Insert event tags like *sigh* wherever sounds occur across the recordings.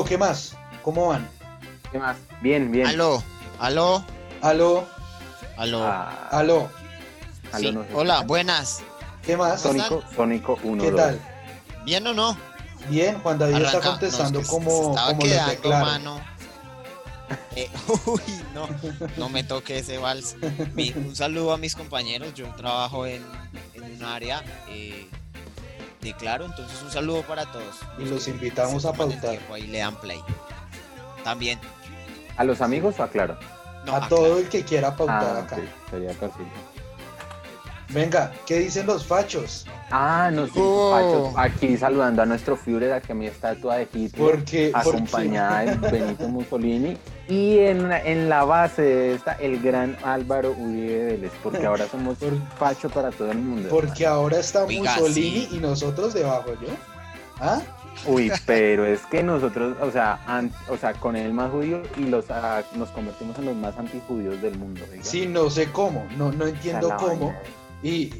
Aló, ¿qué más? ¿Cómo van? ¿Qué más? Bien, bien. Aló, aló, Aló, aló. Ah, aló, aló, Sí, no sé. Hola, buenas. ¿qué más? Sónico, Sónico 1, ¿Qué tal? ¿Bien o no? Bien, Juan David está contestando No, es que como, se como lo quedando, declaro. mano. *laughs* Eh, uy, no, no me toque ese vals. Mi- un saludo a mis compañeros. Yo trabajo en, en un área eh, de Claro, entonces un saludo para todos. Y los invitamos a pautar. Ahí le dan play. También. ¿A los amigos o a Claro? No, a todo el que quiera pautar Ah, acá. ok, sería fácil. Venga, ¿qué dicen los fachos? Ah, no sé, Oh. Pacho, aquí saludando a nuestro Führer, aquí a mi estatua de Hitler, Porque, acompañada de Benito Mussolini, y en, en la base de esta, el gran Álvaro Uribe Vélez, porque ahora somos Por- Pacho para todo el mundo. porque ahora está Oiga, Mussolini sí. y nosotros debajo, ¿yo? ¿Ah? Uy, pero es que nosotros, o sea, an- o sea, con el más judío y los ah, nos convertimos en los más antijudíos del mundo. oiga. Sí, no sé cómo, no, no entiendo cómo. Y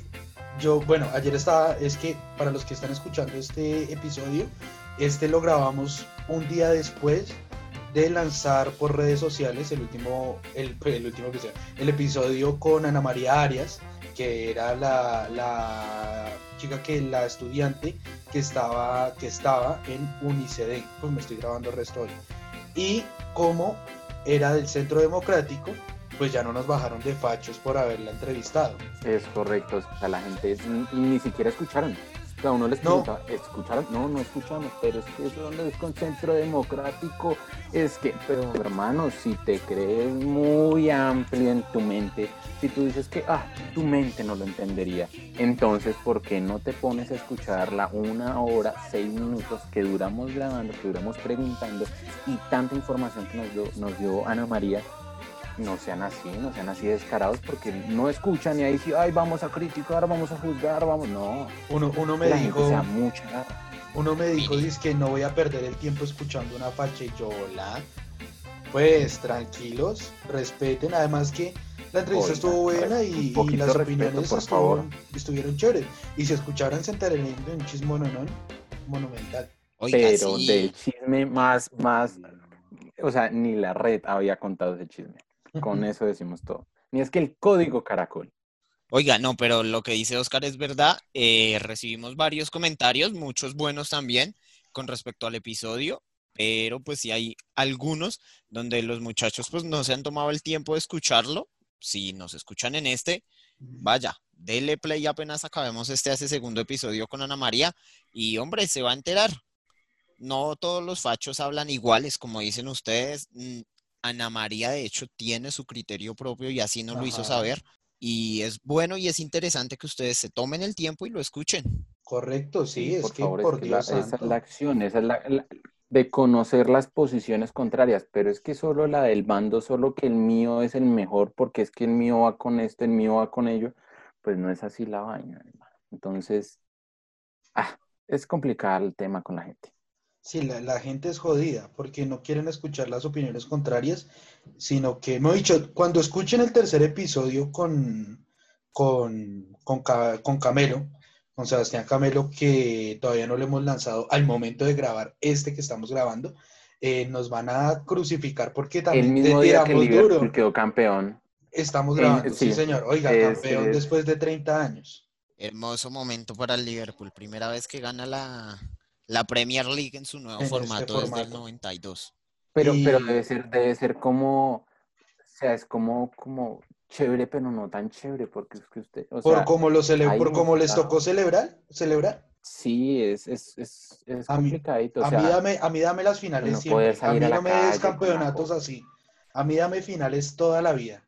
yo, bueno, ayer estaba, es que para los que están escuchando este episodio, este lo grabamos un día después de lanzar por redes sociales el último, el, el último que sea, el episodio con Ana María Arias, que era la, la chica que, la estudiante que estaba, que estaba en Uniceden, pues me estoy grabando el resto hoy. Y como era del Centro Democrático, pues ya no nos bajaron de fachos por haberla entrevistado. Es correcto, o sea, la gente ni, ni siquiera escucharon. O sea, uno les No. preguntaba, ¿escucharon? No, no escuchamos, pero es que eso donde es con centro democrático, es que, pero hermano, si te crees muy amplio en tu mente, si tú dices que, ah, tu mente no lo entendería, entonces, ¿por qué no te pones a escuchar la una hora, seis minutos que duramos grabando, que duramos preguntando y tanta información que nos dio, nos dio Ana María? No sean así, no sean así descarados porque no escuchan y ahí sí, ay, vamos a criticar, vamos a juzgar, vamos, no. Uno, uno me la dijo, gente sea mucha uno me dijo, dice que no voy a perder el tiempo escuchando una facha y yo, hola. Pues tranquilos, respeten, además que la entrevista Oiga, estuvo buena y, las respeto, opiniones por estuvieron, estuvieron chéveres. Y si escucharan de un chismononón monumental. Oiga, Pero sí. del chisme más, más, o sea, ni la red había contado ese chisme. Con eso decimos todo. Ni es que el código caracol. Oiga, no, pero lo que dice Oscar es verdad. Eh, recibimos varios comentarios, muchos buenos también, con respecto al episodio, pero pues sí hay algunos donde los muchachos pues no se han tomado el tiempo de escucharlo. Si nos escuchan en este, vaya, dele play apenas acabemos este hace segundo episodio con Ana María y hombre, se va a enterar. No todos los fachos hablan iguales, como dicen ustedes. Ana María, de hecho, tiene su criterio propio y así nos lo hizo saber. Y es bueno y es interesante que ustedes se tomen el tiempo y lo escuchen. Correcto, sí, es por que favor, es por que la- Dios esa es la acción, esa es la, la- de conocer las posiciones contrarias, pero es que solo la del bando, solo que el mío es el mejor, porque es que el mío va con esto, el mío va con ello, pues no es así la vaina, hermano. Entonces, ah, es complicado el tema con la gente. Sí, la, la gente es jodida porque no quieren escuchar las opiniones contrarias, sino que, me he dicho, cuando escuchen el tercer episodio con, con, con, con Camelo, con Sebastián Camelo, que todavía no lo hemos lanzado al momento de grabar este que estamos grabando, eh, nos van a crucificar porque El también mismo te día que el tiramos Liverpool duro. quedó campeón, Estamos Eh, grabando, sí, sí, señor. Oiga, es- campeón es- después de 30 años. Hermoso momento para el Liverpool. Primera vez que gana la, la Premier League en su nuevo En este formato desde el formato. 92. pero, pero debe ser, debe ser como, o sea, es como, como chévere, pero no tan chévere, porque es que usted, o Por sea, cómo lo cele- por cómo les tocó celebrar, celebrar. sí, es, es, es, es A mí- complicadito, A mí dame, a mí dame las finales no siempre. A mí a no me des calle campeonatos así. A mí dame finales toda la vida.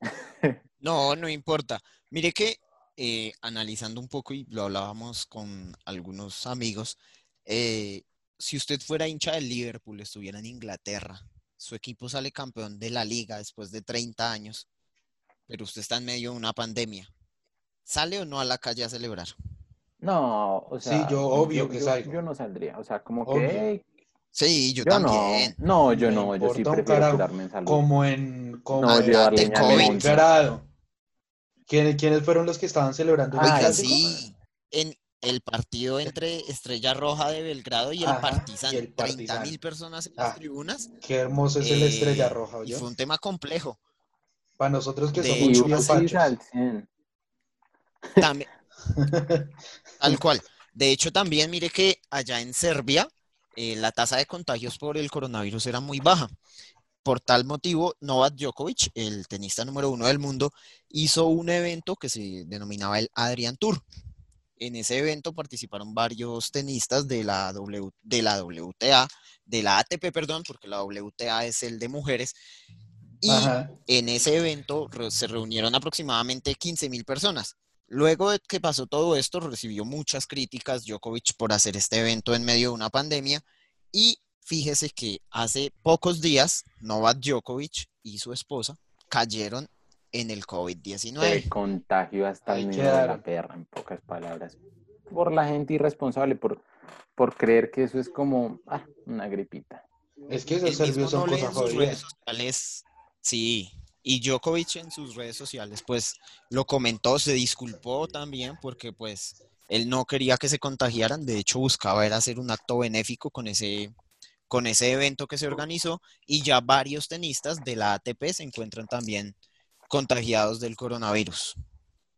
*laughs* No, no importa. Mire que eh, analizando un poco y lo hablábamos con algunos amigos, eh, si usted fuera hincha del Liverpool, estuviera en Inglaterra, su equipo sale campeón de la liga después de 30 años, pero usted está en medio de una pandemia. ¿Sale o no a la calle a celebrar? No, o Sí, sea, yo obvio que yo, salgo. yo no saldría, o sea, como Obvio. que "Ey, Sí, yo, yo también. no, no, yo Me no, yo sí prefiero curarme en salud. Como en. Como No, en llevarle COVID. monza. ¿Quiénes, fueron los que estaban celebrando el Oiga, clásico? sí. En, el partido entre Estrella Roja de Belgrado y el Ajá, Partizan. y el 30 Partizan. mil personas en las Ah, tribunas. Qué hermoso es el eh, Estrella Roja, Y ¿oyó? fue un tema complejo. Para nosotros que de somos Y hecho, muy uno sí fachos. al 100. También, *laughs* tal cual. De hecho, también mire que allá en Serbia eh, la tasa de contagios por el coronavirus era muy baja. Por tal motivo, Novak Djokovic, el tenista número uno del mundo, hizo un evento que se denominaba el Adrian Tour. En ese evento participaron varios tenistas de la, w, de la WTA, de la ATP, perdón, porque la WTA es el de mujeres. Y Ajá. en ese evento se reunieron aproximadamente 15 mil personas. Luego de que pasó todo esto, recibió muchas críticas Djokovic por hacer este evento en medio de una pandemia. Y fíjese que hace pocos días, Novak Djokovic y su esposa cayeron en el Se COVID-19. contagió hasta Ahí el nido de la perra, en pocas palabras. Por la gente irresponsable, por, por creer que eso es como ah, una gripita. Es que esos mismo son cosas sus redes jodidas. sociales. Sí, y Djokovic en sus redes sociales, pues lo comentó, se disculpó también porque pues él no quería que se contagiaran, de hecho buscaba era hacer un acto benéfico con ese, con ese evento que se organizó y ya varios tenistas de la ATP se encuentran también contagiados del coronavirus.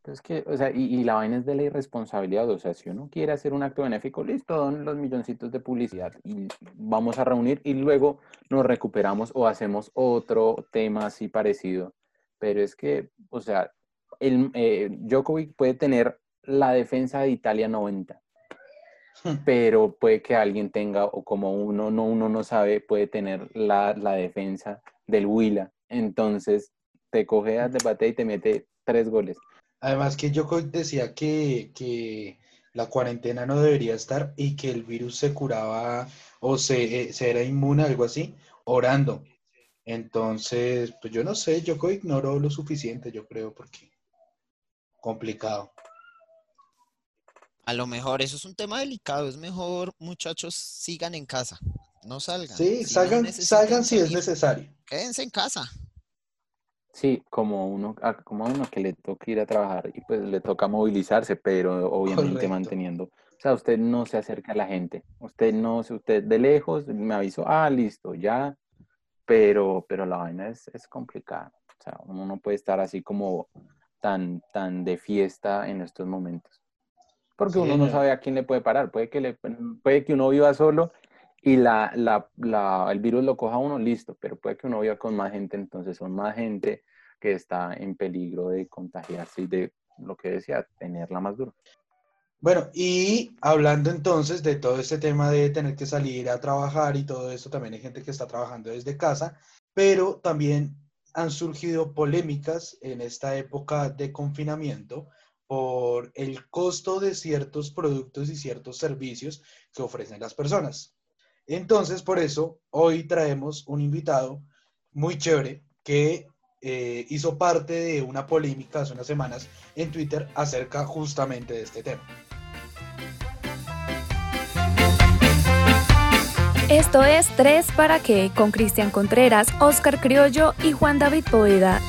Pues que, o sea, y, y la vaina es de la irresponsabilidad. O sea, si uno quiere hacer un acto benéfico, listo, don los milloncitos de publicidad y vamos a reunir y luego nos recuperamos o hacemos otro tema así parecido. Pero es que, o sea, el, eh, Djokovic puede tener la defensa de Italia 90, *laughs* pero puede que alguien tenga, o como uno no, uno no sabe, puede tener la, la defensa del Huila. Entonces, te coge a debate y te mete tres goles. Además que Djokovic decía que, que la cuarentena no debería estar y que el virus se curaba o se, eh, se era inmune, algo así, orando. Entonces, pues yo no sé, Djokovic ignoró lo suficiente, yo creo, porque complicado. A lo mejor eso es un tema delicado, es mejor muchachos sigan en casa, no salgan. Sí, Si salgan, salgan si es necesario. Quédense en casa. Sí, como uno, como a uno que le toca ir a trabajar y pues le toca movilizarse, pero obviamente Correcto. manteniendo. O sea, usted no se acerca a la gente. Usted no, se- usted de lejos me avisó, ah, listo, ya. Pero, pero la vaina es, es complicada. O sea, uno no puede estar así como tan, tan de fiesta en estos momentos. Porque Sí, uno no sabe a quién le puede parar. Puede que, le, puede que uno viva solo y la, la, la- el virus lo coja a uno, listo, pero puede que uno viva con más gente, entonces son más gente que está en peligro de contagiarse y de lo que decía, tenerla más duro. Bueno, y hablando entonces de todo este tema de tener que salir a trabajar y todo esto, también hay gente que está trabajando desde casa, pero también han surgido polémicas en esta época de confinamiento por el costo de ciertos productos y ciertos servicios que ofrecen las personas. Entonces, por eso, hoy traemos un invitado muy chévere que eh, hizo parte de una polémica hace unas semanas en Twitter acerca justamente de este tema. Esto es 3 para qué con Cristian Contreras, Oscar Criollo y Juan David Poeda.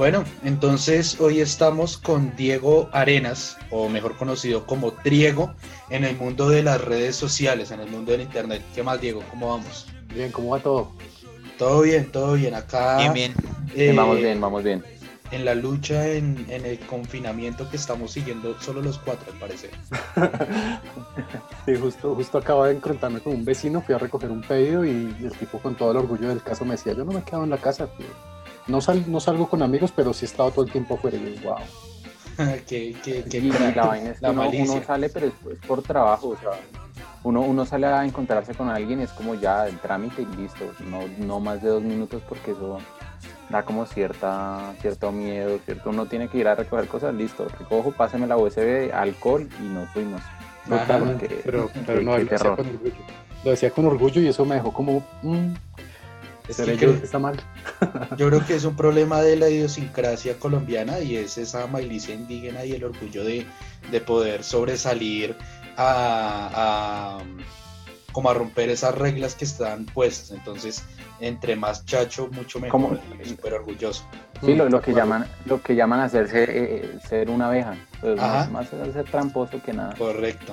Bueno, entonces hoy estamos con Diego Arenas, o mejor conocido como Triego, en el mundo de las redes sociales, en el mundo del internet. ¿Qué más, Diego? ¿Cómo vamos? Bien, ¿cómo va todo? Todo bien, todo bien. Acá Bien, bien. eh, vamos bien, vamos bien. en la lucha, en, en el confinamiento que estamos siguiendo solo los cuatro, al parecer. *laughs* Sí, justo, justo acabo de encontrarme con un vecino, fui a recoger un pedido y el tipo con todo el orgullo del caso me decía, yo no me quedo en la casa, tío. No, sal, no salgo con amigos, pero sí he estado todo el tiempo afuera. Y yo, wow. *laughs* qué, qué, qué Y crack. la vaina es que La uno, sale, pero es, es por trabajo, o sea, uno, uno sale a encontrarse con alguien, es como ya el trámite y listo, no, no más de dos minutos porque eso da como cierta, cierto miedo, cierto, uno tiene que ir a recoger cosas, listo, recojo, páseme la USB, alcohol y nos fuimos. Ajá. Pero, *laughs* pero no, lo decía terror. con orgullo. Lo decía con orgullo y eso me dejó como, mm, ¿seré que yo creo- el que está mal? *laughs* Yo creo que es un problema de la idiosincrasia colombiana y es esa malicia indígena y el orgullo de, de poder sobresalir a, a- como a romper esas reglas que están puestas. Entonces, entre más chacho, mucho mejor. Súper orgulloso. Sí, lo, Mm, lo de que llaman, lo que llaman hacerse eh, ser una abeja. Pues más, más es ser tramposo que nada. Correcto.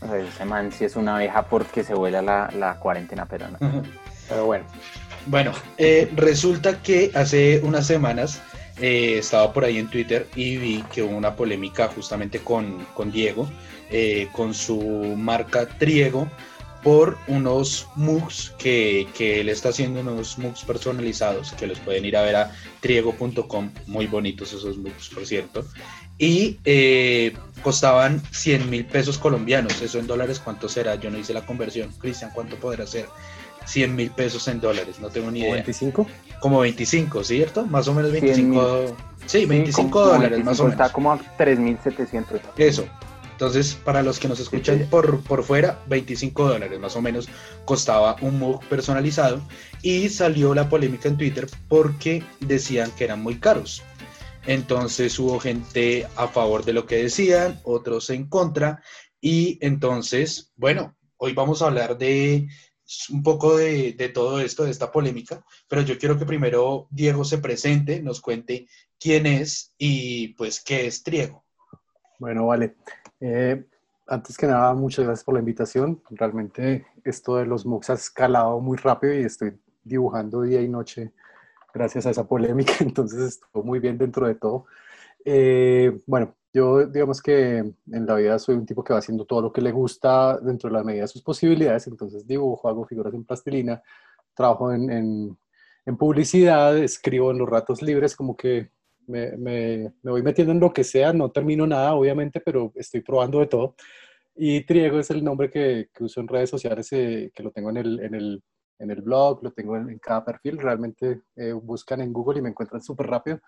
O sea, ese man sí es una abeja porque se vuela la, la cuarentena, pero no. *laughs* Pero bueno, Bueno, eh, resulta que hace unas semanas eh, estaba por ahí en Twitter y vi que hubo una polémica justamente con, con Diego, eh, con su marca Triego, por unos mugs que, que él está haciendo, unos mugs personalizados, que los pueden ir a ver a triego.com, muy bonitos esos mugs, por cierto, y eh, costaban 100 mil pesos colombianos, eso en dólares, ¿cuánto será? Yo no hice la conversión, Cristian, ¿cuánto podrá ser? 100 mil pesos en dólares, no tengo ni ¿o idea. 25. Como 25, ¿cierto? Más o menos 100 25. Sí, 25 como dólares, más o 25, menos. Está como a 3.700. Eso. Entonces, para los que nos escuchan sí. por, por fuera, 25 dólares más o menos costaba un mug personalizado. Y salió la polémica en Twitter porque decían que eran muy caros. Entonces hubo gente a favor de lo que decían, otros en contra. Y entonces, bueno, hoy vamos a hablar de un poco de, de todo esto, de esta polémica, pero yo quiero que primero Diego se presente, nos cuente quién es y pues qué es Triego. Bueno, vale. Eh, antes que nada, muchas gracias por la invitación. Realmente esto de los MOOCs ha escalado muy rápido y estoy dibujando día y noche gracias a esa polémica, *laughs* entonces estuvo muy bien dentro de todo. Eh, bueno, yo digamos que en la vida soy un tipo que va haciendo todo lo que le gusta dentro de la medida de sus posibilidades, entonces dibujo, hago figuras en plastilina, trabajo en, en, en publicidad, escribo en los ratos libres, como que me, me, me, voy metiendo en lo que sea, no termino nada, obviamente, pero estoy probando de todo. Y Triego es el nombre que, que uso en redes sociales, eh, que lo tengo en el, en el, en el blog, lo tengo en, en cada perfil. Realmente eh, buscan en Google y me encuentran súper rápido.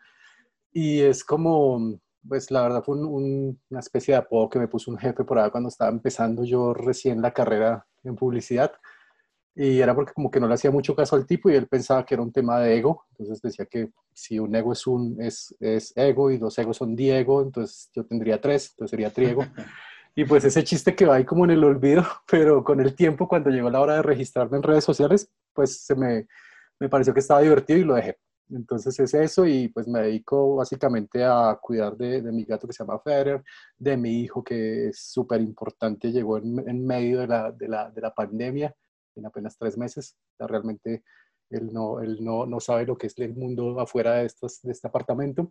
Y es como, pues la verdad fue un, un, una especie de apodo que me puso un jefe por ahí cuando estaba empezando yo recién la carrera en publicidad. Y era porque como que no le hacía mucho caso al tipo y él pensaba que era un tema de ego. Entonces decía que si un ego es, un, es, es ego y dos egos son Diego, entonces yo tendría tres, entonces sería Triego. *laughs* Y pues ese chiste que va ahí como en el olvido, *laughs* pero con el tiempo, cuando llegó la hora de registrarme en redes sociales, pues se me, me pareció que estaba divertido y lo dejé. Entonces es eso y pues me dedico básicamente a cuidar de, de mi gato que se llama Federer, de mi hijo que es súper importante, llegó en, en medio de la, de, la, de la pandemia en apenas tres meses. Realmente él, no, él no, no, sabe lo que es el mundo afuera de, estos, de este apartamento.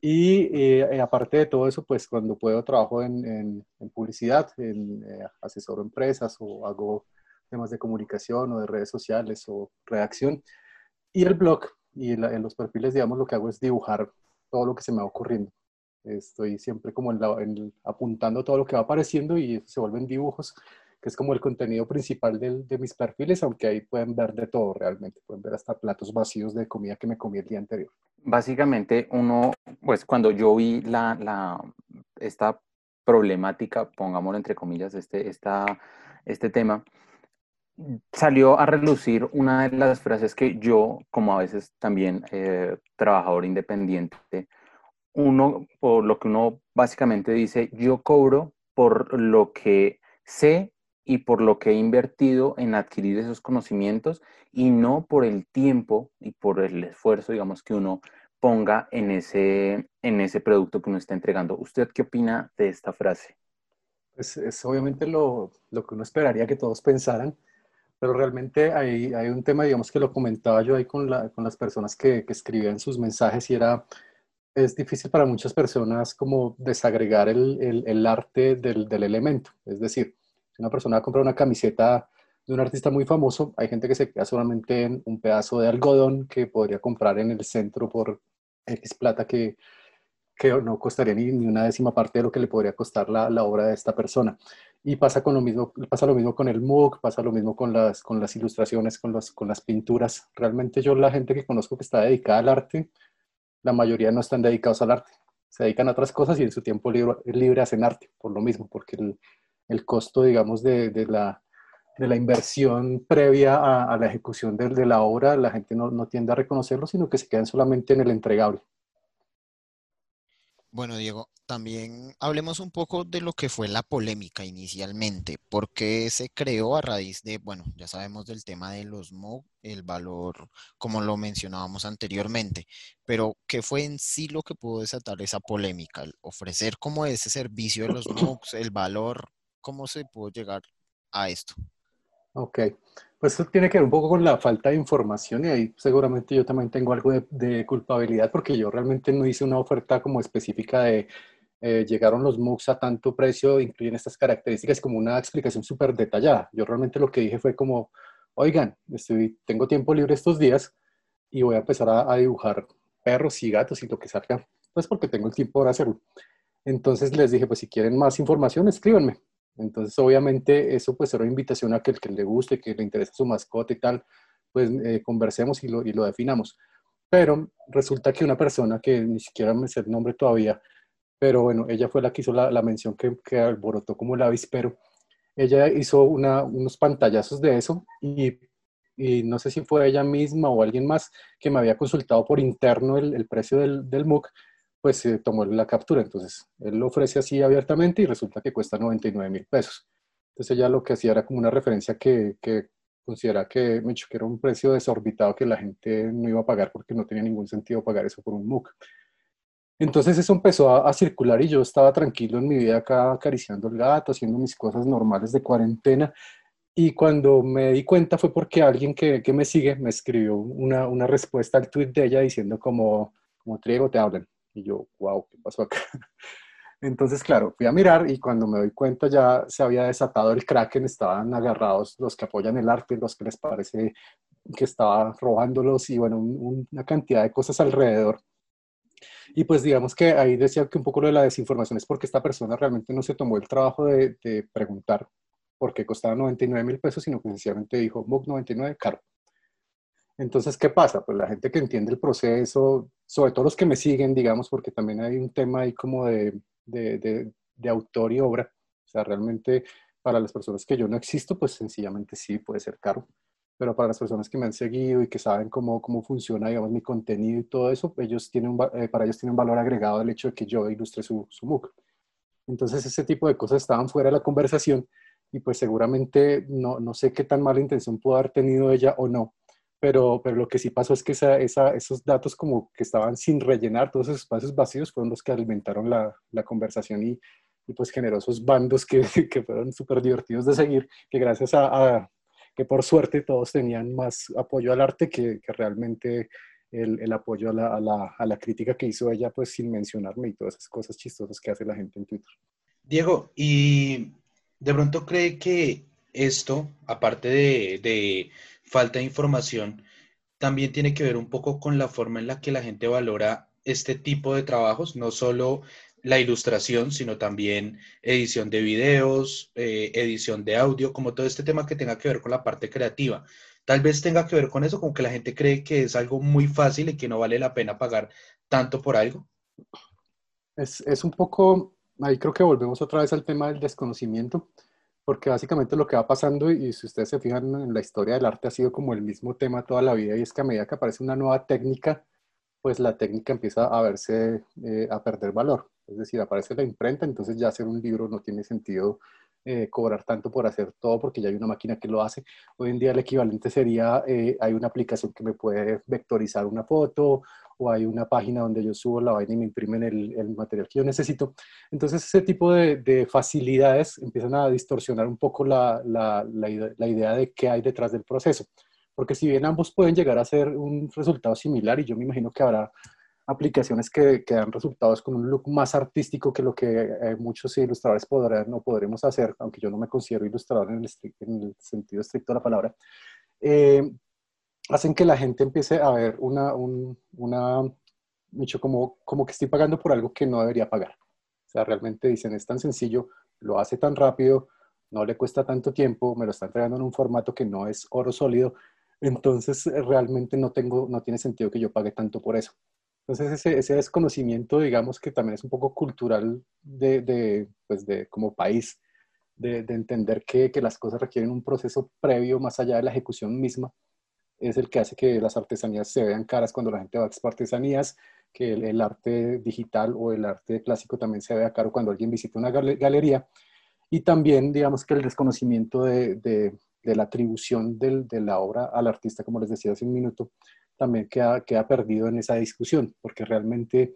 Y eh, aparte de todo eso, pues cuando puedo trabajo en, en, en publicidad, en, eh, asesoro empresas o hago temas de comunicación o de redes sociales o redacción. Y el blog y la, en los perfiles, digamos, lo que hago es dibujar todo lo que se me va ocurriendo. Estoy siempre como en la, en, apuntando todo lo que va apareciendo y se vuelven dibujos que es como el contenido principal de, de, mis perfiles, aunque ahí pueden ver de todo realmente, pueden ver hasta platos vacíos de comida que me comí el día anterior. Básicamente uno, pues cuando yo vi la, la, esta problemática, pongámoslo entre comillas, este, esta, este tema, salió a relucir una de las frases que yo, como a veces también eh, trabajador independiente, uno, por lo que uno básicamente dice, yo cobro por lo que sé y por lo que he invertido en adquirir esos conocimientos y no por el tiempo y por el esfuerzo, digamos, que uno ponga en ese, en ese producto que uno está entregando. ¿Usted qué opina de esta frase? Pues es obviamente lo, lo que uno esperaría que todos pensaran, pero realmente hay, hay un tema, digamos, que lo comentaba yo ahí con, la, con las personas que, que escribían sus mensajes y era, es difícil para muchas personas como desagregar el, el, el arte del, del elemento, es decir, si una persona compra una camiseta de un artista muy famoso, hay gente que se queda solamente en un pedazo de algodón que podría comprar en el centro por X plata que, que no costaría ni, ni, una décima parte de lo que le podría costar la, la, obra de esta persona. Y pasa, con lo mismo, pasa lo mismo con el MOOC, pasa lo mismo con las, con las ilustraciones, con, los, con las pinturas. Realmente yo la gente que conozco que está dedicada al arte, la mayoría no están dedicados al arte. Se dedican a otras cosas y en su tiempo libre, libre hacen arte, por lo mismo, porque el, el costo, digamos, de, de, la, de, la, inversión previa a, a la ejecución de, de, la obra, la gente no, no, tiende a reconocerlo, sino que se quedan solamente en el entregable. Bueno, Diego, también hablemos un poco de lo que fue la polémica inicialmente. ¿Por qué se creó a raíz de, bueno, ya sabemos del tema de los MOOC, el valor, como lo mencionábamos anteriormente, pero ¿qué fue en sí lo que pudo desatar esa polémica? El ofrecer como ese servicio de los *clears throat* MOOCs, el valor, ¿cómo se pudo llegar a esto? Ok, pues eso tiene que ver un poco con la falta de información y ahí seguramente yo también tengo algo de, culpabilidad porque yo realmente no hice una oferta como específica de eh, llegaron los MOOCs a tanto precio, incluyen estas características como una explicación súper detallada. Yo realmente lo que dije fue como, oigan, estoy, tengo tiempo libre estos días y voy a empezar a, a dibujar perros y gatos y lo que salga, pues porque tengo el tiempo para hacerlo. Entonces les dije, pues si quieren más información, escríbanme. Entonces, obviamente, eso pues era una invitación a que el que le guste, que le interese su mascota y tal, pues eh, conversemos y lo, y lo definamos. Pero resulta que una persona que ni siquiera me sé el nombre todavía, pero bueno, ella fue la que hizo la, la mención que, que, alborotó como el avispero. Ella hizo una, unos pantallazos de eso y, y, no sé si fue ella misma o alguien más que me había consultado por interno el, el precio del, del MOOC pues se tomó la captura. Entonces, él lo ofrece así abiertamente y resulta que cuesta 99 mil pesos. Entonces, ella lo que hacía era como una referencia que, que considera que, que era un precio desorbitado que la gente no iba a pagar porque no tenía ningún sentido pagar eso por un MOOC. Entonces eso empezó a, a, circular y yo estaba tranquilo en mi vida acá acariciando el gato, haciendo mis cosas normales de cuarentena. Y cuando me di cuenta fue porque alguien que, que me sigue me escribió una, una respuesta al tweet de ella diciendo como, como Triego, te hablan. Y yo, wow, ¿qué pasó acá? *laughs* Entonces, claro, fui a mirar y cuando me doy cuenta ya se había desatado el kraken, estaban agarrados los que apoyan el arte, los que les parece que estaba robándolos y bueno, un, una cantidad de cosas alrededor. Y pues digamos que ahí decía que un poco lo de la desinformación es porque esta persona realmente no se tomó el trabajo de, de preguntar por qué costaba 99 mil pesos, sino que sencillamente dijo, MOOC 99, caro. Entonces, ¿qué pasa? Pues la gente que entiende el proceso, sobre todo los que me siguen, digamos, porque también hay un tema ahí como de, de, de, de autor y obra. O sea, realmente para las personas que yo no existo, pues sencillamente sí puede ser caro. Pero para las personas que me han seguido y que saben cómo, cómo funciona, digamos, mi contenido y todo eso, ellos tienen eh, para ellos tiene un valor agregado el hecho de que yo ilustre su, su MOOC. Entonces, ese tipo de cosas estaban fuera de la conversación y pues seguramente no, no sé qué tan mala intención pudo haber tenido ella o no, pero, pero lo que sí pasó es que esa, esa, esos datos como que estaban sin rellenar, todos esos espacios vacíos fueron los que alimentaron la, la conversación y, y, pues generó esos bandos que, *laughs* que fueron súper divertidos de seguir, que gracias a, a, que por suerte todos tenían más apoyo al arte que, que realmente el, el apoyo a la, a, la, a la, crítica que hizo ella, pues sin mencionarme y todas esas cosas chistosas que hace la gente en Twitter. Diego, ¿y de pronto cree que esto, aparte de, de falta de información, también tiene que ver un poco con la forma en la que la gente valora este tipo de trabajos, no solo la ilustración, sino también edición de videos, eh, edición de audio, como todo este tema que tenga que ver con la parte creativa. Tal vez tenga que ver con eso, como que la gente cree que es algo muy fácil y que no vale la pena pagar tanto por algo. Es, es un poco, ahí creo que volvemos otra vez al tema del desconocimiento porque básicamente lo que va pasando, y si ustedes se fijan en la historia del arte, ha sido como el mismo tema toda la vida, y es que a medida que aparece una nueva técnica, pues la técnica empieza a verse, eh, a perder valor. Es decir, aparece la imprenta, entonces ya hacer un libro no tiene sentido eh, cobrar tanto por hacer todo porque ya hay una máquina que lo hace. Hoy en día el equivalente sería, eh, hay una aplicación que me puede vectorizar una foto o hay una página donde yo subo la vaina y me imprimen el, el material que yo necesito. Entonces ese tipo de, de facilidades empiezan a distorsionar un poco la, la, la, la idea de qué hay detrás del proceso. Porque si bien ambos pueden llegar a ser un resultado similar, y yo me imagino que habrá aplicaciones que, que, dan resultados con un look más artístico que lo que eh, muchos ilustradores podrán o podremos hacer, aunque yo no me considero ilustrador en el, en el sentido estricto de la palabra, eh, hacen que la gente empiece a ver una, un, una, mucho como, como que estoy pagando por algo que no debería pagar. O sea, realmente dicen, es tan sencillo, lo hace tan rápido, no le cuesta tanto tiempo, me lo está entregando en un formato que no es oro sólido, entonces realmente no, tengo, no tiene sentido que yo pague tanto por eso. Entonces ese, ese, desconocimiento, digamos que también es un poco cultural de, de pues de como país, de, de entender que, que, las cosas requieren un proceso previo más allá de la ejecución misma, es el que hace que las artesanías se vean caras cuando la gente va a expo artesanías, que el, arte digital o el arte clásico también se vea caro cuando alguien visita una galería. Y también, digamos que el desconocimiento de, de, la atribución del, de la obra al artista, como les decía hace un minuto, también queda, queda perdido en esa discusión, porque realmente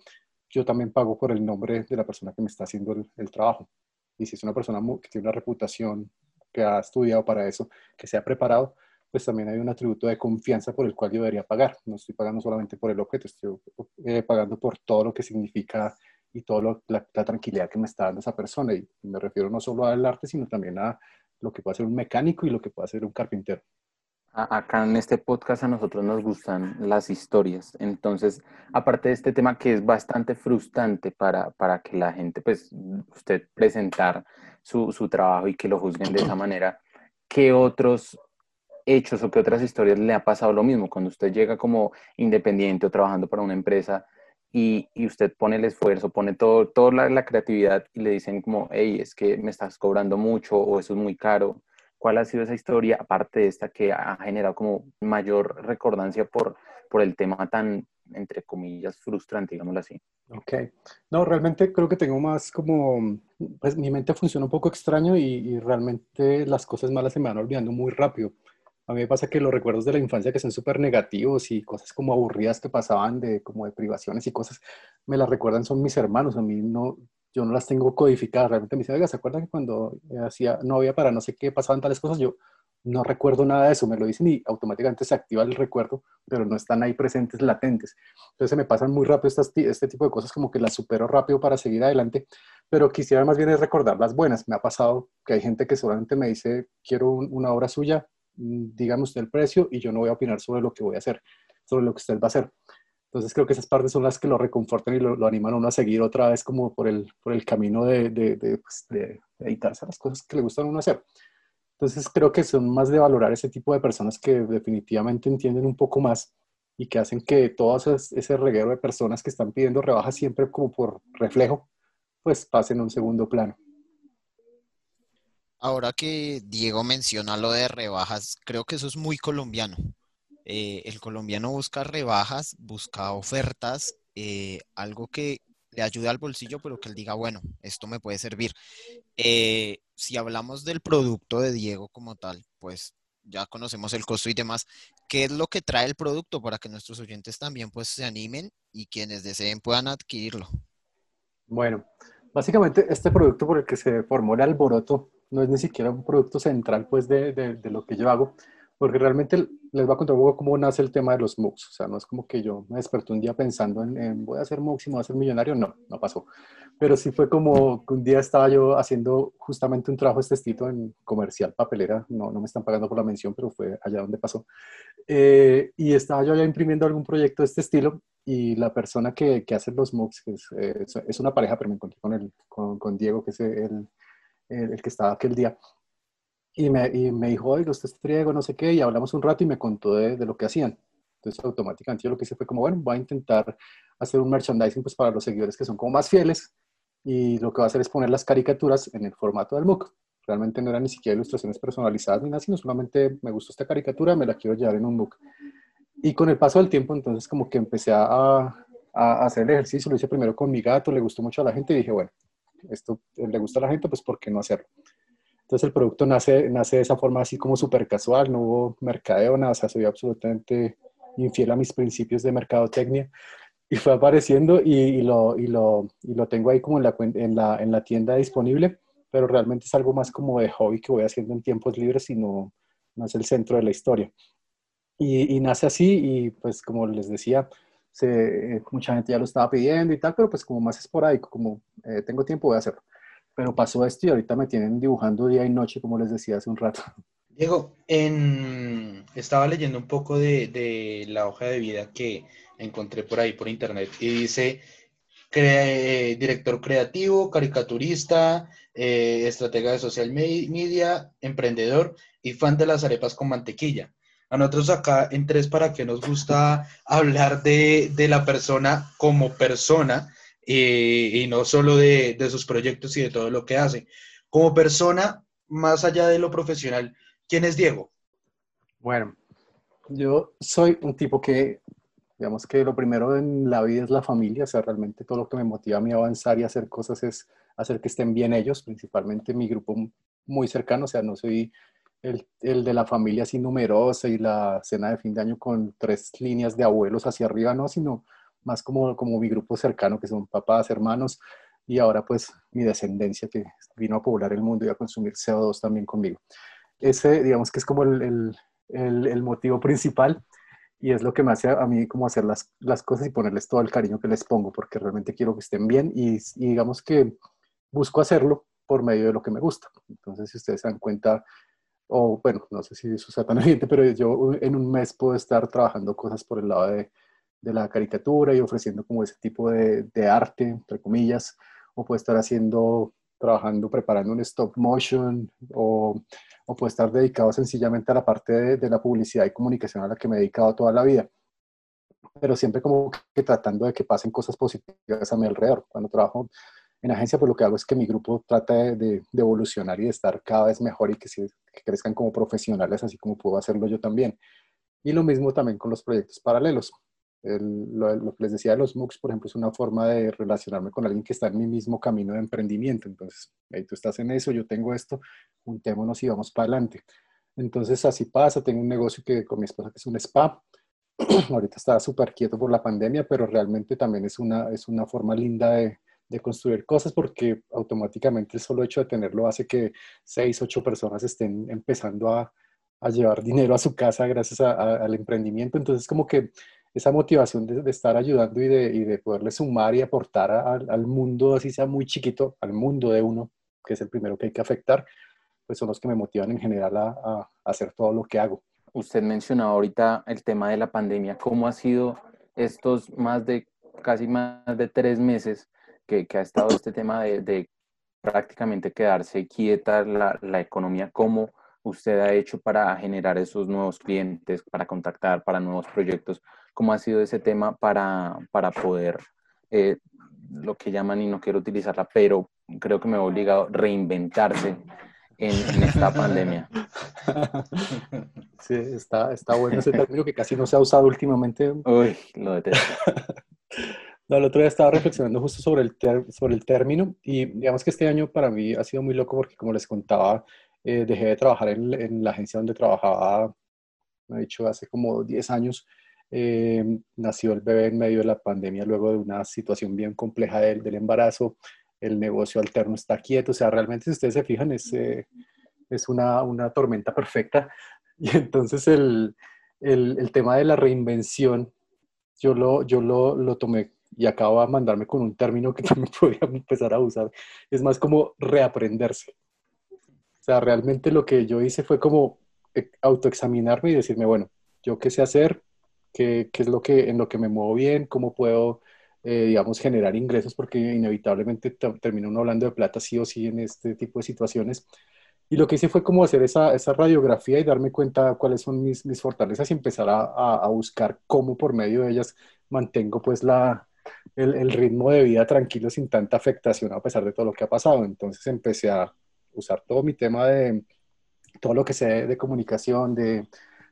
yo también pago por el nombre de la persona que me está haciendo el, el trabajo. Y si es una persona que tiene una reputación, que ha estudiado para eso, que se ha preparado, pues también hay un atributo de confianza por el cual yo debería pagar. No estoy pagando solamente por el objeto, estoy eh, pagando por todo lo que significa y toda la, tranquilidad que me está dando esa persona. Y me refiero no solo al arte, sino también a lo que puede ser un mecánico y lo que puede ser un carpintero. Acá en este podcast a nosotros nos gustan las historias. Entonces, aparte de este tema que es bastante frustrante para, para que la gente, pues, usted presentar su, su trabajo y que lo juzguen de esa *clears throat* manera, ¿qué otros hechos o qué otras historias le ha pasado lo mismo? Cuando usted llega como independiente o trabajando para una empresa y, y usted pone el esfuerzo, pone todo, toda la, la, creatividad y le dicen como, hey, es que me estás cobrando mucho o eso es muy caro. ¿Cuál ha sido esa historia, aparte de esta, que ha generado como mayor recordancia por, por el tema tan, entre comillas, frustrante, digámoslo así? Ok. No, realmente creo que tengo más como, pues mi mente funciona un poco extraño y, y realmente las cosas malas se me van olvidando muy rápido. A mí me pasa que los recuerdos de la infancia que son súper negativos y cosas como aburridas que pasaban de como de privaciones y cosas, me las recuerdan son mis hermanos. A mí no, yo no las tengo codificadas. Realmente me dice, oiga, ¿se acuerdan que cuando hacía novia para no sé qué pasaban tales cosas? Yo no recuerdo nada de eso. Me lo dicen y automáticamente se activa el recuerdo, pero no están ahí presentes, latentes. Entonces se me pasan muy rápido estas, este tipo de cosas como que las supero rápido para seguir adelante. Pero quisiera más bien recordar las buenas. Me ha pasado que hay gente que solamente me dice, quiero una obra suya, Mm, dígame usted el precio y yo no voy a opinar sobre lo que voy a hacer, sobre lo que usted va a hacer. Entonces creo que esas partes son las que lo reconfortan y lo, animan a uno a seguir otra vez como por el, por el camino de, de, de, pues, a las cosas que le gustan a uno hacer. Entonces creo que son más de valorar ese tipo de personas que definitivamente entienden un poco más y que hacen que todo ese, ese reguero de personas que están pidiendo rebajas siempre como por reflejo, pues pasen a un segundo plano. Ahora que Diego menciona lo de rebajas, creo que eso es muy colombiano. Eh, el colombiano busca rebajas, busca ofertas, eh, algo que le ayude al bolsillo, pero que él diga, bueno, esto me puede servir. Eh, si hablamos del producto de Diego como tal, pues ya conocemos el costo y demás. ¿Qué es lo que trae el producto para que nuestros oyentes también pues se animen y quienes deseen puedan adquirirlo? Bueno, básicamente este producto por el que se formó el alboroto no es ni siquiera un producto central pues de, de, lo que yo hago, porque realmente les voy a contar un poco cómo nace el tema de los MOOCs, o sea, no es como que yo me desperté un día pensando en, voy a hacer MOOCs y me voy a hacer millonario, no, no pasó, pero sí fue como que un día estaba yo haciendo justamente un trabajo de este estilo en comercial papelera, no, no me están pagando por la mención, pero fue allá donde pasó, eh, y estaba yo ya imprimiendo algún proyecto de este estilo y la persona que, que hace los MOOCs, que es, eh, es, una pareja, pero me encontré con, el, con, con Diego, que es el el, que estaba aquel día. Y me, y me dijo, oiga, usted es triego, no sé qué, y hablamos un rato y me contó de, de, lo que hacían. Entonces, automáticamente yo lo que hice fue como, bueno, voy a intentar hacer un merchandising pues para los seguidores que son como más fieles y lo que va a hacer es poner las caricaturas en el formato del MOOC. Realmente no eran ni siquiera ilustraciones personalizadas ni nada, sino solamente me gustó esta caricatura, me la quiero llevar en un MOOC. Y con el paso del tiempo, entonces como que empecé a, a hacer el ejercicio, lo hice primero con mi gato, le gustó mucho a la gente y dije, bueno, esto le gusta a la gente, pues ¿por qué no hacerlo? Entonces el producto nace, nace de esa forma así como súper casual, no hubo mercadeo, nada, o sea, soy absolutamente infiel a mis principios de mercadotecnia y fue apareciendo y, lo, y, lo, y lo tengo ahí como en la, en, la, en la tienda disponible, pero realmente es algo más como de hobby que voy haciendo en tiempos libres y no, no es el centro de la historia. Y, y, nace así y pues como les decía, se, mucha gente ya lo estaba pidiendo y tal, pero pues como más esporádico, como eh, tengo tiempo voy a hacerlo. Pero pasó esto y ahorita me tienen dibujando día y noche, como les decía hace un rato. Diego, estaba leyendo un poco de, la hoja de vida que encontré por ahí por internet y dice director creativo, caricaturista, eh, estratega de social media, emprendedor y fan de las arepas con mantequilla. A nosotros acá en Tres para que nos gusta hablar de la persona como persona y no solo de, de, sus proyectos y de todo lo que hace. Como persona, más allá de lo profesional, ¿quién es Diego? Bueno, yo soy un tipo que Digamos que lo primero en la vida es la familia, o sea, realmente todo lo que me motiva a mí a avanzar y hacer cosas es hacer que estén bien ellos, principalmente mi grupo muy cercano, o sea, no soy el, el, de la familia así numerosa y la cena de fin de año con tres líneas de abuelos hacia arriba, no, sino más como, como mi grupo cercano, que son papás, hermanos, y ahora pues mi descendencia que vino a poblar el mundo y a consumir CO2 también conmigo. Ese, digamos que es como el, el, el motivo principal y es lo que me hace a mí como hacer las, las, cosas y ponerles todo el cariño que les pongo, porque realmente quiero que estén bien y, y digamos que busco hacerlo por medio de lo que me gusta. Entonces, si ustedes se dan cuenta, o bueno, no sé si eso sea tan evidente, pero yo en un mes puedo estar trabajando cosas por el lado de, de la caricatura y ofreciendo como ese tipo de, arte, entre comillas, o puedo estar haciendo, trabajando, preparando un stop motion, o, o puedo estar dedicado sencillamente a la parte de, de, la publicidad y comunicación a la que me he dedicado toda la vida. Pero siempre como que tratando de que pasen cosas positivas a mi alrededor. Cuando trabajo en agencia, pues lo que hago es que mi grupo trata de, de, de evolucionar y de estar cada vez mejor y que, se, que, crezcan como profesionales, así como puedo hacerlo yo también. Y lo mismo también con los proyectos paralelos. Lo, que les decía de los MOOCs, por ejemplo, es una forma de relacionarme con alguien que está en mi mismo camino de emprendimiento. Entonces, hey, tú estás en eso, yo tengo esto, juntémonos y vamos para adelante. Entonces, así pasa. Tengo un negocio que con mi esposa que es un spa. *clears throat* Ahorita está súper quieto por la pandemia, pero realmente también es una, es una forma linda de, de construir cosas porque automáticamente el solo hecho de tenerlo hace que seis, ocho personas estén empezando a, a llevar dinero a su casa gracias al emprendimiento. Entonces, como que esa motivación de, estar ayudando y de, y de, poderle sumar y aportar al mundo, así sea muy chiquito, al mundo de uno, que es el primero que hay que afectar, pues son los que me motivan en general a, hacer todo lo que hago. Usted mencionaba ahorita el tema de la pandemia. ¿Cómo ha sido estos más de, casi más de tres meses que, ha estado este tema de, de prácticamente quedarse quieta la, la, economía, ¿cómo usted ha hecho para generar esos nuevos clientes, para contactar para nuevos proyectos? ¿Cómo ha sido ese tema para, para poder, eh, lo que llaman, y no quiero utilizarla, pero creo que me ha obligado reinventarse en, en esta *laughs* pandemia? Sí, está, está bueno ese término que casi no se ha usado últimamente. Uy, lo detesto. *laughs* No, el otro día estaba reflexionando justo sobre el, sobre el término y digamos que este año para mí ha sido muy loco porque como les contaba, eh, dejé de trabajar en, en, la agencia donde trabajaba, me he dicho, hace como 10 años. Eh, nació el bebé en medio de la pandemia luego de una situación bien compleja del, del embarazo. El negocio alterno está quieto, o sea, realmente si ustedes se fijan es, eh, es una, una tormenta perfecta. *laughs* Y entonces el, el, el tema de la reinvención, yo lo, yo lo, lo tomé y acabo de mandarme con un término que *laughs* también podría empezar a usar, es más como reaprenderse. O sea, realmente lo que yo hice fue como eh, autoexaminarme y decirme, bueno, yo qué sé hacer, qué, qué es lo que, en lo que me muevo bien, cómo puedo, eh, digamos, generar ingresos, porque inevitablemente termina uno hablando de plata sí o sí en este tipo de situaciones. Y lo que hice fue como hacer esa, esa radiografía y darme cuenta cuáles son mis, mis fortalezas y empezar a, a, a buscar cómo por medio de ellas mantengo pues la, el, el, ritmo de vida tranquilo sin tanta afectación a pesar de todo lo que ha pasado. Entonces empecé a usar todo mi tema de todo lo que sé de comunicación, de,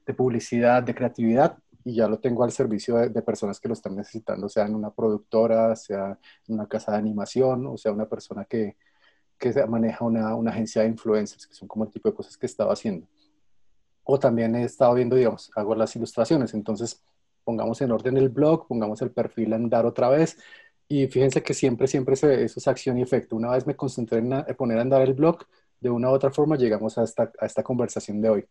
de publicidad, de creatividad y ya lo tengo al servicio de, de, personas que lo están necesitando, sea en una productora, sea en una casa de animación, o sea una persona que, que maneja una, una agencia de influencers, que son como el tipo de cosas que estaba haciendo. O también he estado viendo, digamos, hago las ilustraciones, entonces pongamos en orden el blog, pongamos el perfil andar otra vez. Y fíjense que siempre, siempre se, eso es acción y efecto. Una vez me concentré en, a, en poner a andar el blog, de una u otra forma llegamos a esta, a esta conversación de hoy.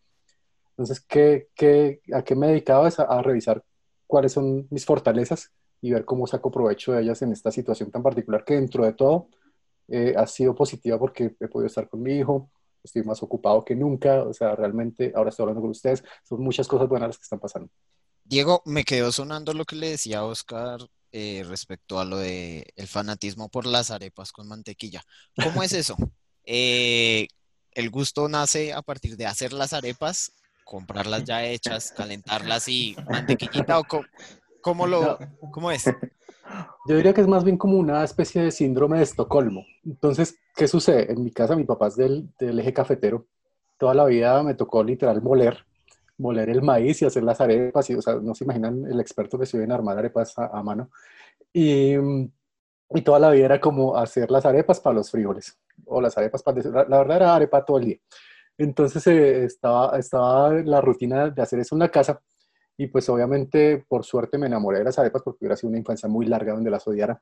Entonces, ¿qué, qué, ¿a qué me he dedicado? Es a, a, revisar cuáles son mis fortalezas y ver cómo saco provecho de ellas en esta situación tan particular que dentro de todo eh, ha sido positiva porque he podido estar con mi hijo, estoy más ocupado que nunca, o sea, realmente ahora estoy hablando con ustedes, son muchas cosas buenas las que están pasando. Diego, me quedó sonando lo que le decía a Oscar eh, respecto a lo de el fanatismo por las arepas con mantequilla. ¿Cómo es eso? *laughs* eh, ¿El gusto nace a partir de hacer las arepas, comprarlas ya hechas, calentarlas y *laughs* mantequillita o cómo, cómo lo, cómo es? Yo diría que es más bien como una especie de síndrome de Estocolmo. Entonces, ¿qué sucede? En mi casa, mi papá es del, del eje cafetero. Toda la vida me tocó literal moler moler el maíz y hacer las arepas. Y, o sea, no se imaginan el experto que se en armar arepas a, mano. Y, y, toda la vida era como hacer las arepas para los frijoles o las arepas para... La verdad era arepa todo el día. Entonces eh, estaba, estaba la rutina de hacer eso en la casa y pues obviamente por suerte me enamoré de las arepas porque hubiera sido una infancia muy larga donde las odiara.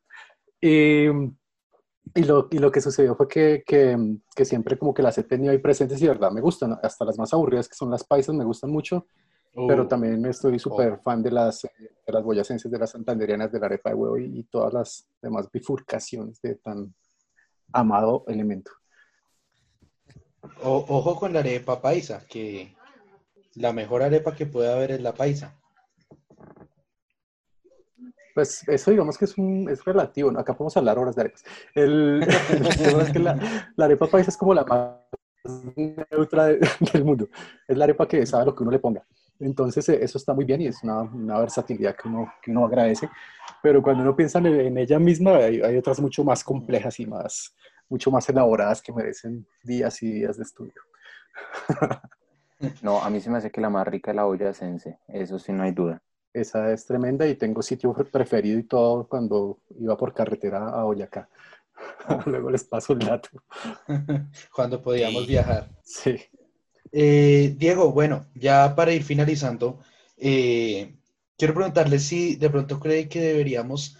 Y, y, lo, y lo que sucedió fue que, que, que, siempre como que las he tenido ahí presentes y de verdad me gustan, hasta las más aburridas que son las paisas me gustan mucho, pero oh. también estoy súper oh. fan de las, de las boyacenses, de las santanderianas, de la arepa de huevo y, y todas las demás bifurcaciones de tan amado elemento ojo con la arepa paisa, que la mejor arepa que puede haber es la paisa. Pues eso digamos que es, un, es relativo, ¿no? acá podemos hablar horas de arepas. El, es que la, arepa paisa es como la más neutra del mundo. Es la arepa que sabe lo que uno le ponga. Entonces eh, eso está muy bien y es una, una versatilidad que uno, que uno agradece. Pero cuando uno piensa en, ella misma, hay, hay, otras mucho más complejas y más, mucho más elaboradas que merecen días y días de estudio. No, a mí se me hace que la más rica es la olla sense, eso sí no hay duda. Esa es tremenda y tengo sitio preferido y todo cuando iba por carretera a Boyacá. *laughs* Luego les paso el dato. *laughs* cuando podíamos viajar. Sí. Eh, Diego, bueno, ya para ir finalizando, eh, quiero preguntarle si de pronto cree que deberíamos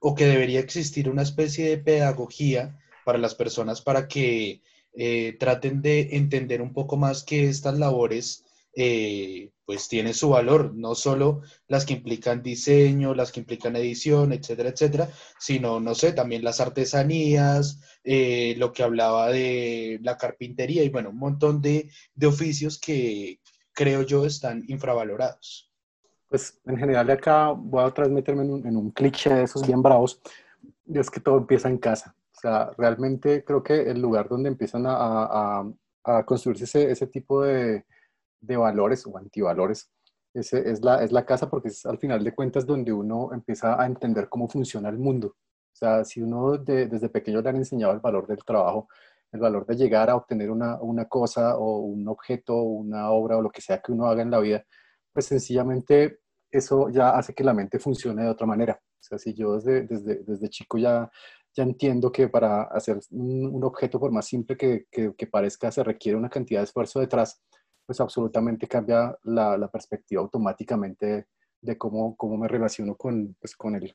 o que debería existir una especie de pedagogía para las personas para que eh, traten de entender un poco más que estas labores eh, pues tienen su valor, no solo las que implican diseño, las que implican edición, etcétera, etcétera, sino, no sé, también las artesanías, eh, lo que hablaba de la carpintería y bueno, un montón de, de oficios que creo yo están infravalorados. Pues en general acá voy a un, en un cliché de esos bien bravos, es que todo empieza en casa. O sea, realmente creo que el lugar donde empiezan a, a, construirse ese, ese tipo de, de, valores o antivalores ese es, la, es la casa porque es al final de cuentas donde uno empieza a entender cómo funciona el mundo. O sea, si uno desde pequeño le han enseñado el valor del trabajo, el valor de llegar a obtener una, una cosa o un objeto, una obra o lo que sea que uno haga en la vida, pues sencillamente eso ya hace que la mente funcione de otra manera. O sea, si yo desde, desde, desde chico ya ya entiendo que para hacer un, objeto, por más simple que, que, parezca, se requiere una cantidad de esfuerzo detrás, pues absolutamente cambia la, la perspectiva automáticamente de cómo, cómo me relaciono con, pues, con, el,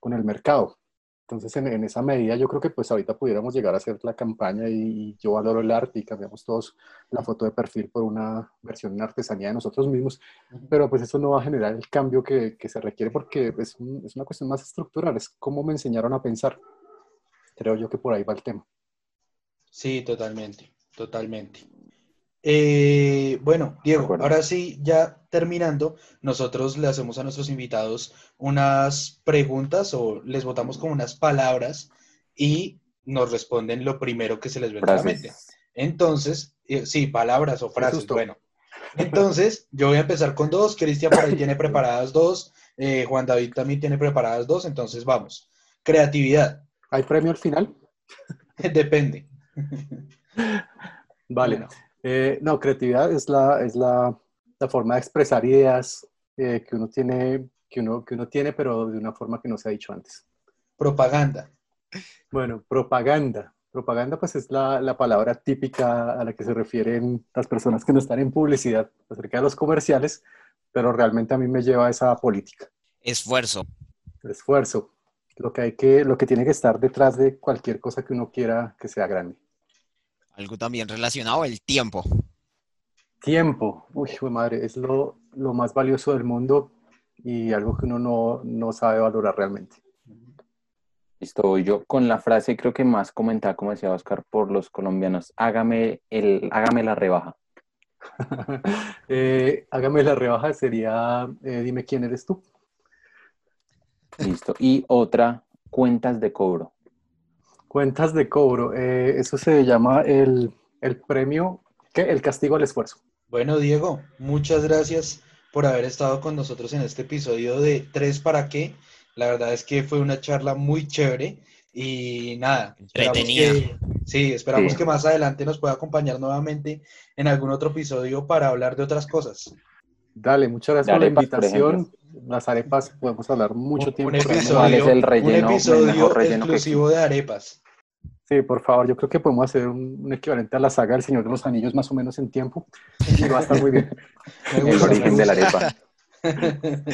con el mercado. Entonces, en, en, esa medida, yo creo que pues ahorita pudiéramos llegar a hacer la campaña y, yo valoro el arte y cambiamos todos la foto de perfil por una versión en artesanía de nosotros mismos, pero pues eso no va a generar el cambio que, que se requiere porque es, es, una cuestión más estructural, es cómo me enseñaron a pensar. Creo yo que por ahí va el tema. Sí, totalmente, totalmente. Eh, bueno, Diego, ahora sí, ya terminando, nosotros le hacemos a nuestros invitados unas preguntas o les votamos con unas palabras y nos responden lo primero que se les venga a la mente. Entonces, eh, sí, palabras o frases, bueno. *laughs* Entonces, yo voy a empezar con dos, Cristian por ahí *laughs* tiene preparadas dos, eh, Juan David también tiene preparadas dos, entonces vamos. Creatividad. ¿Hay premio al final? *laughs* Depende. Vale. Eh, no, creatividad es la, es la, la forma de expresar ideas eh, que, uno tiene, que, uno, que uno tiene, pero de una forma que no se ha dicho antes. Propaganda. Bueno, propaganda. Propaganda pues es la, la, palabra típica a la que se refieren las personas que no están en publicidad acerca de los comerciales, pero realmente a mí me lleva a esa política. Esfuerzo. Esfuerzo. Lo que, hay que, lo que tiene que estar detrás de cualquier cosa que uno quiera que sea grande. Algo también relacionado, el tiempo. Tiempo, uy, madre, es lo, lo, más valioso del mundo y algo que uno no, no sabe valorar realmente. Listo, yo con la frase creo que más comentada, como decía Oscar, por los colombianos, hágame, el, hágame la rebaja. *laughs* Eh, hágame la rebaja sería, eh, dime quién eres tú. Listo, y otra, cuentas de cobro. Cuentas de cobro. Eh, eso se llama el, premio, ¿qué? El castigo al esfuerzo. Bueno, Diego, muchas gracias por haber estado con nosotros en este episodio de Tres para qué. La verdad es que fue una charla muy chévere. Y nada, esperamos que, sí, esperamos Sí. que más adelante nos pueda acompañar nuevamente en algún otro episodio para hablar de otras cosas. Dale, muchas gracias por la invitación. Las arepas podemos hablar mucho Un- tiempo. un episodio, ¿Cuál es el un relleno, el episodio mejor relleno que exclusivo de arepas. Sí, por favor, yo creo que podemos hacer un, un equivalente a la saga del Señor de los Anillos más o menos en tiempo. Y va a estar muy bien. *laughs* El origen de la arepa. *laughs*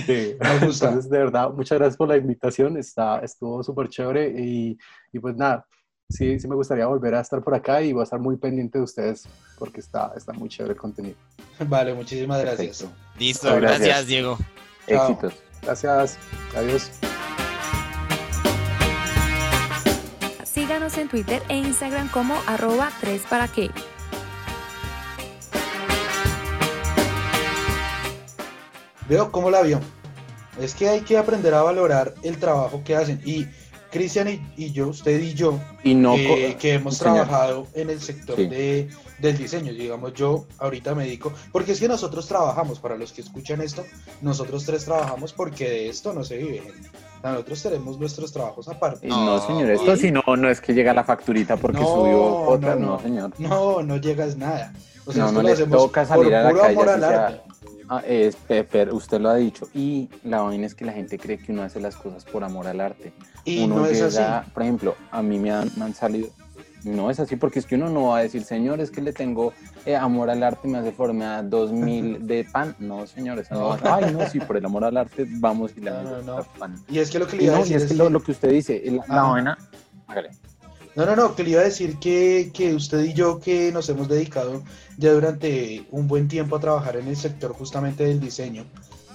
Sí. Me gusta. Entonces, de verdad, muchas gracias por la invitación. Está, estuvo súper chévere y, y pues nada, sí, sí me gustaría volver a estar por acá y voy a estar muy pendiente de ustedes porque está, está muy chévere el contenido. *laughs* Vale, muchísimas gracias. Perfecto. Listo, gracias, gracias. Diego. Chao. Éxitos. Gracias. Adiós. Síganos en Twitter e Instagram como arroba 3 para qué. Veo cómo la vio. Es que hay que aprender a valorar el trabajo que hacen. Y Cristian y, y yo, usted y yo, Y no... que, co- que hemos trabajado en el sector Sí. de, del diseño. Digamos, yo ahorita me dedico, porque es que nosotros trabajamos, para los que escuchan esto, nosotros tres trabajamos porque de esto no se vive, gente. Nosotros tenemos nuestros trabajos aparte. Y no, señor, esto No. si no, no es que llega la facturita porque No, subió otra, no, no, no. señor. No, no llegas nada. O sea, No, no lo le hacemos toca salir por a la calle, Ah, es, pe- pero usted lo ha dicho. Y la vaina es que la gente cree que uno hace las cosas por amor al arte. Y uno no es así. por ejemplo, a mí me han, me han salido. No es así porque es que uno no va a decir, señor, es que le tengo eh, amor al arte y me hace formar dos mil *laughs* de pan. No, señor, eso no. No. *laughs* Ay, no, sí, por el amor al arte vamos y le damos no, no. pan. Y es que lo que le iba a no, y decir es es que lo, que- lo que usted dice, la, la vaina. Hágale. No, no, no, que le iba a decir que, que usted y yo que nos hemos dedicado ya durante un buen tiempo a trabajar en el sector justamente del diseño,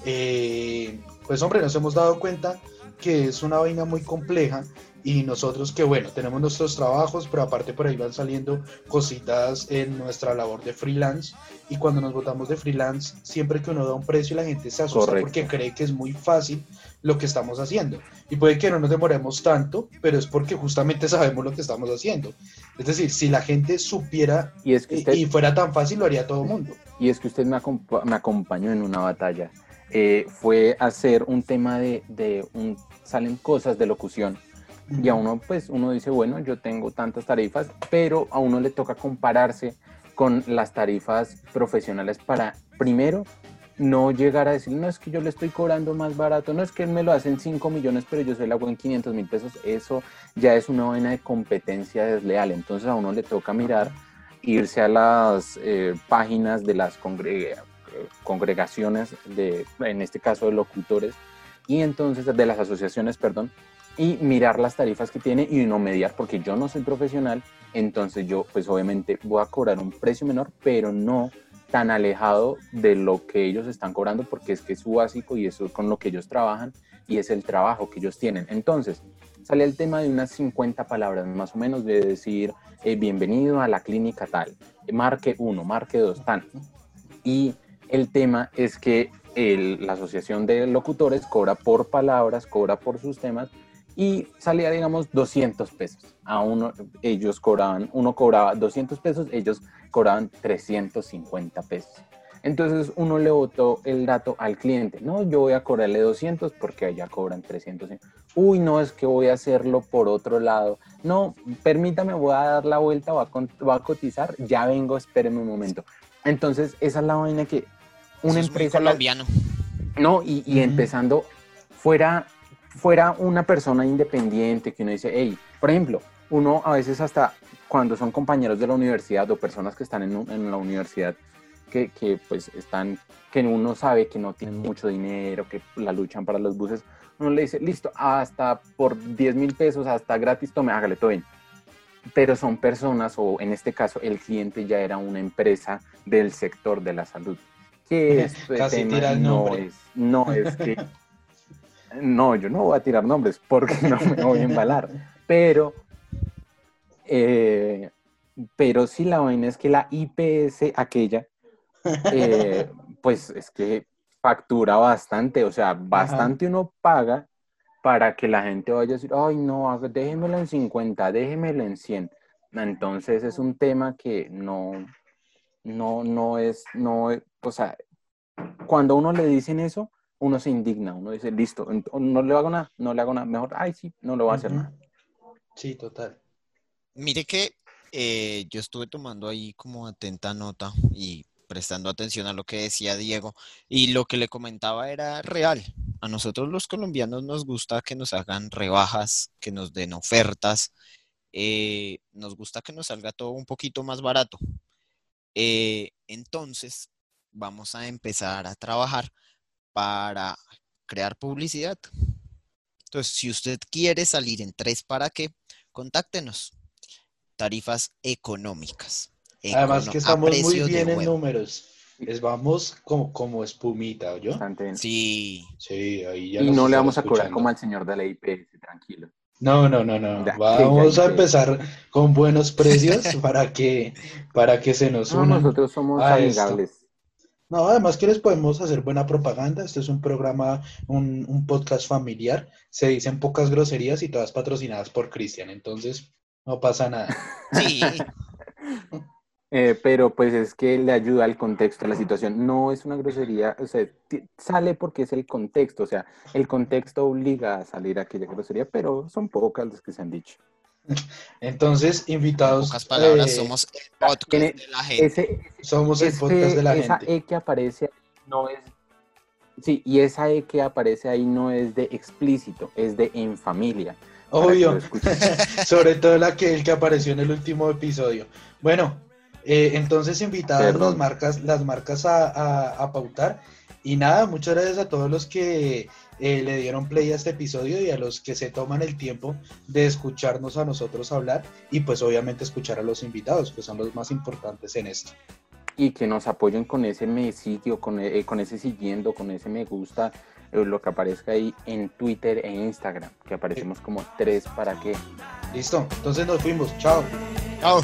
eh, pues hombre, nos hemos dado cuenta que es una vaina muy compleja y nosotros que bueno, tenemos nuestros trabajos, pero aparte por ahí van saliendo cositas en nuestra labor de freelance y cuando nos votamos de freelance, siempre que uno da un precio la gente se asusta Correcto. porque cree que es muy fácil lo que estamos haciendo. Y puede que no nos demoremos tanto, pero es porque justamente *laughs* sabemos lo que estamos haciendo. Es decir, si la gente supiera Y es que y, usted, y fuera tan fácil, lo haría todo el mundo. y es que usted me, acompa- me acompañó en una batalla. Eh, fue hacer un tema de, de un, salen cosas de locución y a uno pues uno dice bueno yo tengo tantas tarifas pero a uno le toca compararse con las tarifas profesionales para primero no llegar a decir no es que yo le estoy cobrando más barato no es que él me lo hace en 5 millones pero yo se lo hago en 500 mil pesos eso ya es una vaina de competencia desleal. Entonces a uno le toca mirar irse a las eh, páginas de las congre- congregaciones de en este caso de locutores y entonces de las asociaciones perdón y mirar las tarifas que tiene y no mediar, porque yo no soy profesional, entonces yo pues obviamente voy a cobrar un precio menor, pero no tan alejado de lo que ellos están cobrando, porque es que es su básico y eso es con lo que ellos trabajan y es el trabajo que ellos tienen. Entonces, sale el tema de unas 50 palabras más o menos, de decir, eh, bienvenido a la clínica tal, marque 1, marque 2, tan. Y el tema es que el- la Asociación de Locutores cobra por palabras, cobra por sus temas y salía, digamos, 200 pesos. A uno, ellos cobraban, uno cobraba 200 pesos, ellos cobraban 350 pesos. Entonces uno le votó el dato al cliente. No, yo voy a cobrarle 200 porque allá cobran 300. Uy, no, es que voy a hacerlo por otro lado. No, permítame, voy a dar la vuelta, voy a, voy a cotizar, ya vengo, espéreme un momento. Entonces esa es la vaina que una Eso es muy empresa... la- colombiano. no, y, y empezando, fuera, fuera una persona independiente que uno dice, hey, por ejemplo, uno a veces hasta cuando son compañeros de la universidad o personas que están en, en la universidad que, que, pues están, que uno sabe que no tienen mucho dinero, que la luchan para los buses, uno le dice, listo, hasta por 10 mil pesos, hasta gratis, tome, hágale todo bien. Pero son personas, o en este caso el cliente ya era una empresa del sector de la salud. Que *laughs* este Casi tema tira el no es, no es que... *laughs* No, yo no voy a tirar nombres porque no me voy a embalar. Pero, eh, pero sí la vaina es que la IPS aquella, eh, *laughs* pues es que factura bastante, o sea, bastante uno paga para que la gente vaya a decir, ay, no, déjemelo en 50, déjemelo en 100. Entonces es un tema que no, no, no es, no, o sea, cuando a uno le dicen eso, uno se indigna, uno dice, listo, no le hago nada, no le hago nada, mejor, ay, sí, no le voy a hacer Ujú. nada. Sí, total. Mire que eh, yo estuve tomando ahí como atenta nota y prestando atención a lo que decía Diego y lo que le comentaba era real. A nosotros los colombianos nos gusta que nos hagan rebajas, que nos den ofertas, eh, nos gusta que nos salga todo un poquito más barato. Eh, entonces, vamos a empezar a trabajar para crear publicidad. Entonces, si usted quiere salir en tres para qué, contáctenos. Tarifas económicas. Además que estamos muy bien en números. Les vamos como, como espumita, ¿yo? Bastante bien. Sí, Sí, ahí ya Y no le vamos a cobrar como al señor de la IPS, tranquilo. No, no, no, no. Ya, Vamos ya, a empezar con buenos *laughs* precios para que, para que se nos No, unan. nosotros somos a esto. No, además que les podemos hacer buena propaganda. Este es un programa, un, un podcast familiar. Se dicen pocas groserías y todas patrocinadas por Cristian. Entonces, no pasa nada. *laughs* sí. *laughs* Eh, pero pues es que le ayuda al contexto, a la situación. No es una grosería, o sea, sale porque es el contexto, o sea, el contexto obliga a salir aquella grosería, pero son pocas las que se han dicho. *laughs* Entonces, En invitados. pocas palabras, eh, somos el podcast de la gente. Ese, somos el ese- podcast de la esa gente. E que aparece no es... Sí, y esa E que aparece ahí no es de explícito, es de en familia. Obvio. *laughs* Sobre todo la que el que apareció en el último episodio. Bueno, eh, entonces invitadas Perdón. las marcas, las marcas a, a- a pautar. Y nada, muchas gracias a todos los que eh, le dieron play a este episodio y a los que se toman el tiempo de escucharnos a nosotros hablar y pues obviamente escuchar a los invitados, que son los más importantes en esto. y que nos apoyen con ese me sigue o con, eh, con ese siguiendo, con ese me gusta, eh, lo que aparezca ahí en Twitter e Instagram, que aparecemos como tres para qué. Listo, entonces nos fuimos, chao. Chao.